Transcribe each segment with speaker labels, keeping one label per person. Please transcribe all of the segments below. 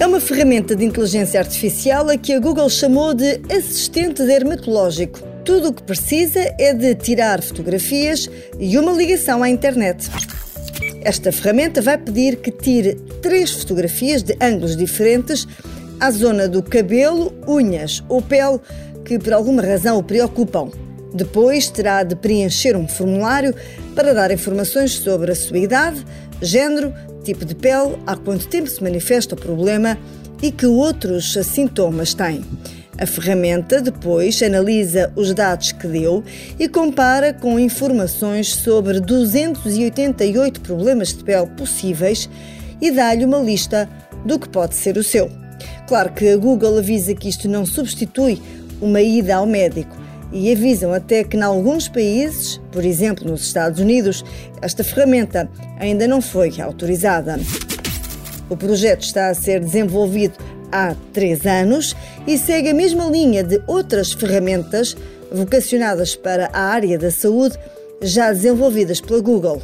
Speaker 1: É uma ferramenta de inteligência artificial a que a Google chamou de assistente dermatológico. Tudo o que precisa é de tirar fotografias e uma ligação à internet. Esta ferramenta vai pedir que tire três fotografias de ângulos diferentes à zona do cabelo, unhas ou pele que por alguma razão o preocupam. Depois terá de preencher um formulário para dar informações sobre a sua idade, género, tipo de pele, há quanto tempo se manifesta o problema e que outros sintomas tem. A ferramenta depois analisa os dados que deu e compara com informações sobre 288 problemas de pele possíveis e dá-lhe uma lista do que pode ser o seu. Claro que a Google avisa que isto não substitui uma ida ao médico e avisam até que, em alguns países, por exemplo nos Estados Unidos, esta ferramenta ainda não foi autorizada. O projeto está a ser desenvolvido há três anos e segue a mesma linha de outras ferramentas vocacionadas para a área da saúde já desenvolvidas pela Google.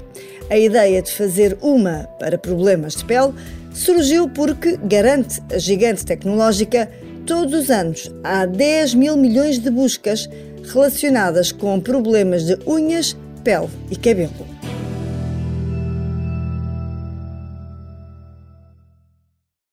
Speaker 1: A ideia de fazer uma para problemas de pele surgiu porque garante a gigante tecnológica todos os anos há 10 mil milhões de buscas relacionadas com problemas de unhas, pele e cabelo.